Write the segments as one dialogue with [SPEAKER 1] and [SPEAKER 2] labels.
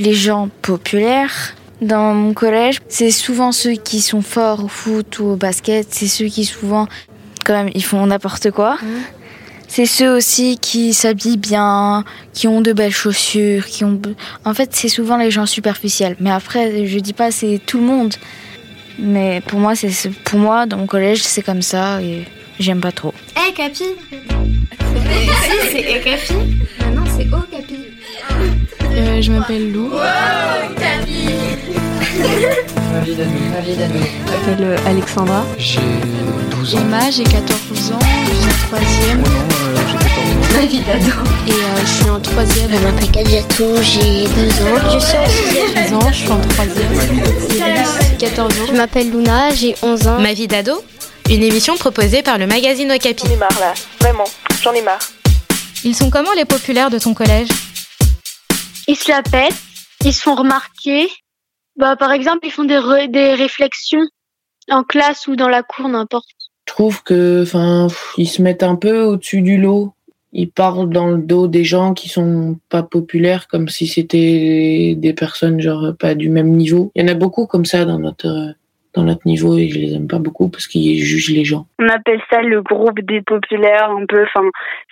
[SPEAKER 1] les gens populaires. Dans mon collège, c'est souvent ceux qui sont forts au foot ou au basket, c'est ceux qui souvent, quand même, ils font n'importe quoi.
[SPEAKER 2] Mmh.
[SPEAKER 1] C'est ceux aussi qui s'habillent bien, qui ont de belles chaussures, qui ont. En fait, c'est souvent les gens superficiels. Mais après, je dis pas c'est tout le monde. Mais pour moi, c'est pour moi dans mon collège, c'est comme ça et j'aime pas trop.
[SPEAKER 3] Hé hey, Capi Si, c'est Hé Capi Non, c'est Oh Capi.
[SPEAKER 4] Euh, je m'appelle Lou.
[SPEAKER 3] Wow, Capi
[SPEAKER 5] Ravi d'Anne. Ravi d'Anne.
[SPEAKER 4] Je m'appelle euh, Alexandra.
[SPEAKER 6] J'ai 12 ans.
[SPEAKER 4] Emma, j'ai 14 ans. Je suis en troisième.
[SPEAKER 6] Moi non, euh, j'ai 14 ans.
[SPEAKER 3] Ma vie d'ado.
[SPEAKER 4] Et euh, je suis en troisième.
[SPEAKER 7] Je m'appelle Kadiatou, j'ai 12 ans. Je suis en sixième.
[SPEAKER 4] 13 ans, je suis en troisième. 14 ans.
[SPEAKER 7] Je m'appelle Luna, j'ai 11 ans.
[SPEAKER 8] Ma vie d'ado? Une émission proposée par le magazine Okapi.
[SPEAKER 9] J'en ai marre là, vraiment, j'en ai marre.
[SPEAKER 8] Ils sont comment les populaires de ton collège?
[SPEAKER 10] Ils se la pètent, ils se font remarquer. Bah, par exemple, ils font des, des réflexions en classe ou dans la cour, n'importe.
[SPEAKER 2] Je trouve que, enfin, ils se mettent un peu au-dessus du lot. Ils parlent dans le dos des gens qui sont pas populaires, comme si c'était des personnes genre pas du même niveau. Il y en a beaucoup comme ça dans notre euh, dans notre niveau et je les aime pas beaucoup parce qu'ils jugent les gens.
[SPEAKER 10] On appelle ça le groupe des populaires, un peu. Enfin,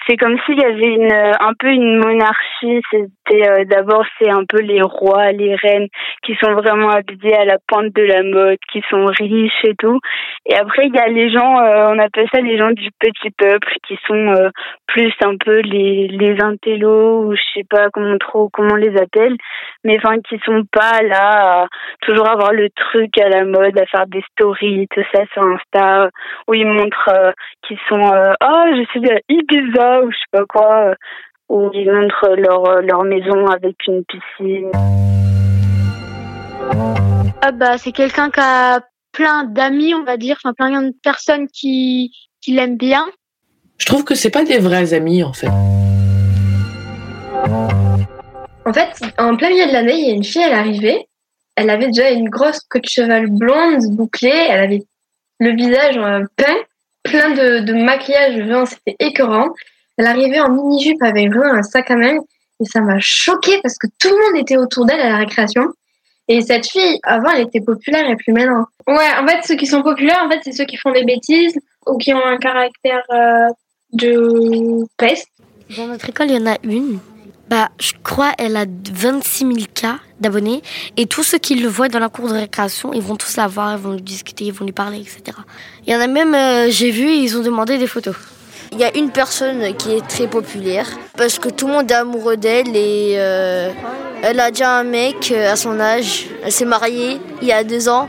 [SPEAKER 10] c'est comme s'il y avait une, euh, un peu une monarchie. C'était euh, d'abord c'est un peu les rois, les reines qui sont vraiment habillés à la pointe de la mode, qui sont riches et tout. Et après il y a les gens, euh, on appelle ça les gens du petit peuple, qui sont plus un peu les les intellos ou je sais pas comment trop comment on les appelle, mais enfin qui sont pas là à toujours avoir le truc à la mode, à faire des stories, tout ça sur Insta, où ils montrent euh, qu'ils sont euh, ah je suis à Ibiza ou je sais pas quoi, euh, où ils montrent leur leur maison avec une piscine. Ah bah c'est quelqu'un qui a plein d'amis on va dire, enfin plein de personnes qui qui l'aiment bien.
[SPEAKER 2] Je trouve que c'est pas des vrais amis en fait.
[SPEAKER 11] En fait, en plein milieu de l'année, il y a une fille, elle est arrivée. Elle avait déjà une grosse queue de cheval blonde, bouclée. Elle avait le visage euh, peint, plein de, de maquillage c'était écœurant. Elle arrivait en mini-jupe avec vraiment un sac à main. Et ça m'a choquée parce que tout le monde était autour d'elle à la récréation. Et cette fille, avant, elle était populaire et plus maintenant.
[SPEAKER 12] Ouais, en fait, ceux qui sont populaires, en fait, c'est ceux qui font des bêtises ou qui ont un caractère euh, de peste.
[SPEAKER 7] Dans notre école, il y en a une. Bah, je crois elle a 26 000 cas d'abonnés. Et tous ceux qui le voient dans la cour de récréation, ils vont tous la voir, ils vont lui discuter, ils vont lui parler, etc. Il y en a même, euh, j'ai vu, ils ont demandé des photos. Il y a une personne qui est très populaire parce que tout le monde est amoureux d'elle et euh, elle a déjà un mec euh, à son âge. Elle s'est mariée il y a deux ans.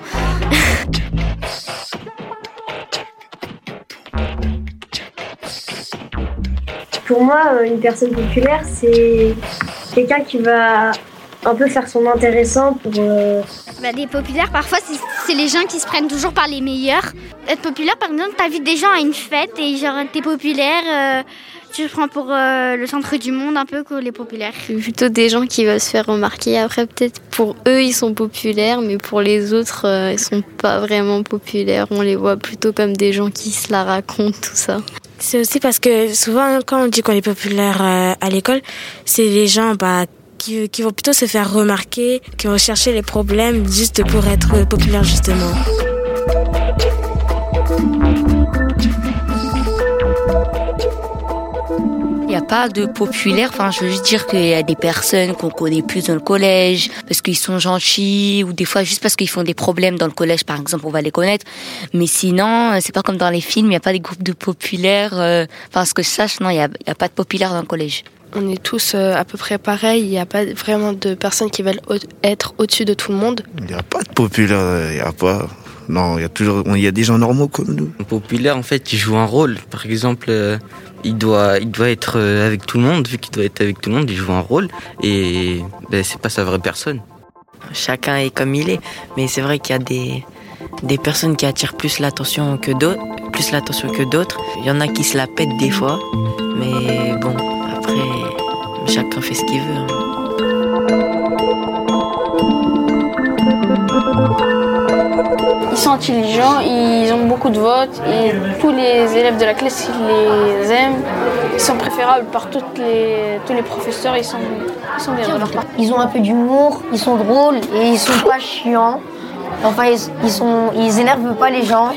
[SPEAKER 12] Pour moi, euh, une personne populaire, c'est quelqu'un qui va un peu faire son intéressant pour. euh,
[SPEAKER 13] Bah, les populaires, parfois, c'est- les gens qui se prennent toujours par les meilleurs. Être populaire, par exemple, t'invites des gens à une fête et genre, t'es populaire, euh, tu te prends pour euh, le centre du monde un peu que les populaires.
[SPEAKER 14] Plutôt des gens qui veulent se faire remarquer. Après, peut-être pour eux, ils sont populaires, mais pour les autres, euh, ils sont pas vraiment populaires. On les voit plutôt comme des gens qui se la racontent, tout ça.
[SPEAKER 15] C'est aussi parce que souvent, quand on dit qu'on est populaire euh, à l'école, c'est les gens bah, qui, qui vont plutôt se faire remarquer, qui vont chercher les problèmes juste pour être populaire justement.
[SPEAKER 16] Pas de populaire. Enfin, je veux juste dire qu'il y a des personnes qu'on connaît plus dans le collège parce qu'ils sont gentils ou des fois juste parce qu'ils font des problèmes dans le collège, par exemple, on va les connaître. Mais sinon, c'est pas comme dans les films. Il n'y a pas des groupes de populaires. euh, Enfin, ce que je sache, non, il n'y a, il y a pas de populaire dans le collège.
[SPEAKER 4] On est tous euh, à peu près pareils. Il n'y a pas vraiment de personnes qui veulent être au-dessus de tout le monde.
[SPEAKER 6] Il n'y a pas de populaire, il n'y a pas. Non, il y a toujours, il y a des gens normaux comme nous.
[SPEAKER 17] Un populaire, en fait, il joue un rôle. Par exemple, euh, il doit, il doit être euh, avec tout le monde. Vu qu'il doit être avec tout le monde, il joue un rôle. Et ben, c'est pas sa vraie personne.
[SPEAKER 18] Chacun est comme il est, mais c'est vrai qu'il y a des, des personnes qui attirent plus l'attention que d'autres, plus l'attention que d'autres. Il y en a qui se la pètent des fois, mais bon, après, chacun fait ce qu'il veut. hein.
[SPEAKER 19] Sont intelligents, ils ont beaucoup de votes et tous les élèves de la classe ils les aiment. Ils sont préférables par toutes les, tous les professeurs, ils sont, ils sont bien.
[SPEAKER 20] Ils ont un peu d'humour, ils sont drôles et ils sont pas chiants. Enfin, ils, ils, sont, ils énervent pas les gens.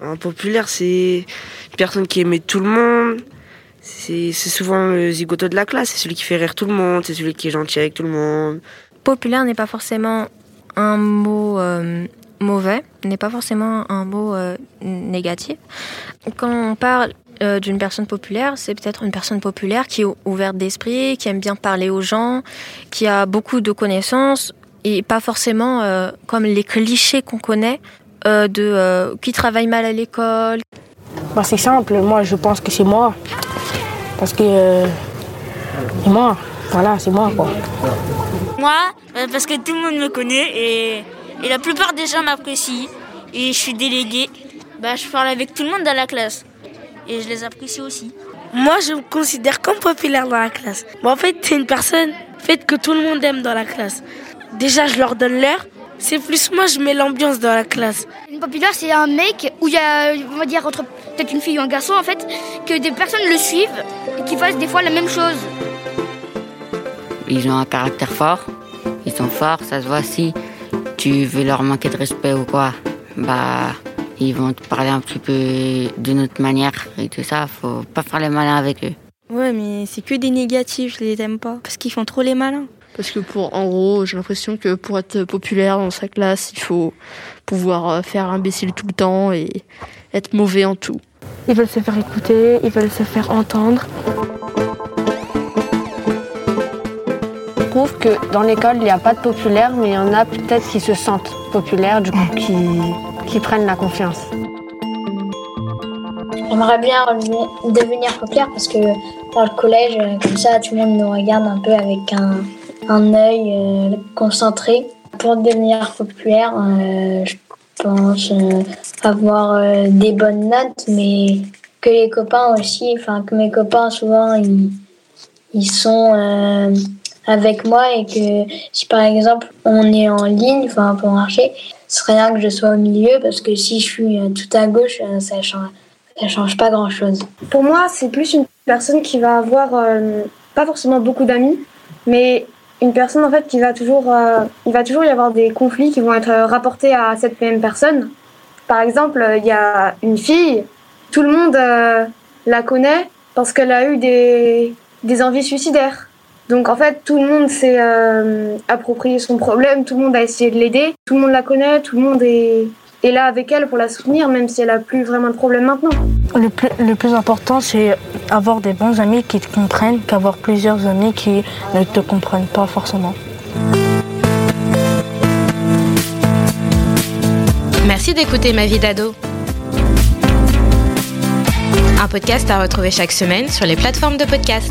[SPEAKER 21] Un populaire, c'est une personne qui aimait tout le monde. C'est souvent le zigoto de la classe, c'est celui qui fait rire tout le monde, c'est celui qui est gentil avec tout le monde.
[SPEAKER 22] Populaire n'est pas forcément un mot euh, mauvais, n'est pas forcément un mot euh, négatif. Quand on parle euh, d'une personne populaire, c'est peut-être une personne populaire qui est ouverte d'esprit, qui aime bien parler aux gens, qui a beaucoup de connaissances et pas forcément comme les clichés qu'on connaît de qui travaille mal à l'école.
[SPEAKER 23] Bah, c'est simple, moi je pense que c'est moi. Parce que c'est moi, voilà, c'est moi quoi.
[SPEAKER 24] Moi, parce que tout le monde me connaît et, et la plupart des gens m'apprécient. Et je suis déléguée. Bah, je parle avec tout le monde dans la classe. Et je les apprécie aussi.
[SPEAKER 25] Moi, je me considère comme populaire dans la classe. en fait, c'est une personne fait que tout le monde aime dans la classe. Déjà, je leur donne l'heure. C'est plus moi, je mets l'ambiance dans la classe.
[SPEAKER 13] Une populaire, c'est un mec où il y a, on va dire, entre peut-être une fille ou un garçon, en fait, que des personnes le suivent et qui fassent des fois la même chose.
[SPEAKER 16] Ils ont un caractère fort, ils sont forts, ça se voit si tu veux leur manquer de respect ou quoi, bah ils vont te parler un petit peu d'une autre manière et tout ça, faut pas faire les malins avec eux.
[SPEAKER 26] Ouais, mais c'est que des négatifs, je les aime pas, parce qu'ils font trop les malins.
[SPEAKER 4] Parce que pour, en gros, j'ai l'impression que pour être populaire dans sa classe, il faut pouvoir euh, faire imbécile tout le temps et être mauvais en tout.
[SPEAKER 23] Ils veulent se faire écouter, ils veulent se faire entendre.
[SPEAKER 27] Trouve que dans l'école, il n'y a pas de populaire, mais il y en a peut-être qui se sentent populaires, du coup, qui, qui prennent la confiance.
[SPEAKER 28] J'aimerais bien devenir populaire parce que dans le collège, comme ça, tout le monde nous regarde un peu avec un, un œil euh, concentré. Pour devenir populaire, euh, je pense euh, avoir des bonnes notes, mais que les copains aussi, enfin que mes copains souvent ils, ils sont avec moi et que si par exemple on est en ligne, enfin pour marcher, ce serait bien que je sois au milieu parce que si je suis tout à gauche, ça change, ça change pas grand chose.
[SPEAKER 12] Pour moi, c'est plus une personne qui va avoir pas forcément beaucoup d'amis, mais une personne en fait qui va toujours, euh, il va toujours y avoir des conflits qui vont être rapportés à cette même personne. Par exemple, il y a une fille, tout le monde euh, la connaît parce qu'elle a eu des, des envies suicidaires. Donc en fait, tout le monde s'est euh, approprié son problème, tout le monde a essayé de l'aider, tout le monde la connaît, tout le monde est, est là avec elle pour la soutenir, même si elle a plus vraiment de problème maintenant.
[SPEAKER 23] Le plus, le plus important, c'est avoir des bons amis qui te comprennent qu'avoir plusieurs amis qui ne te comprennent pas forcément.
[SPEAKER 8] Merci d'écouter Ma vie d'ado. Un podcast à retrouver chaque semaine sur les plateformes de podcast.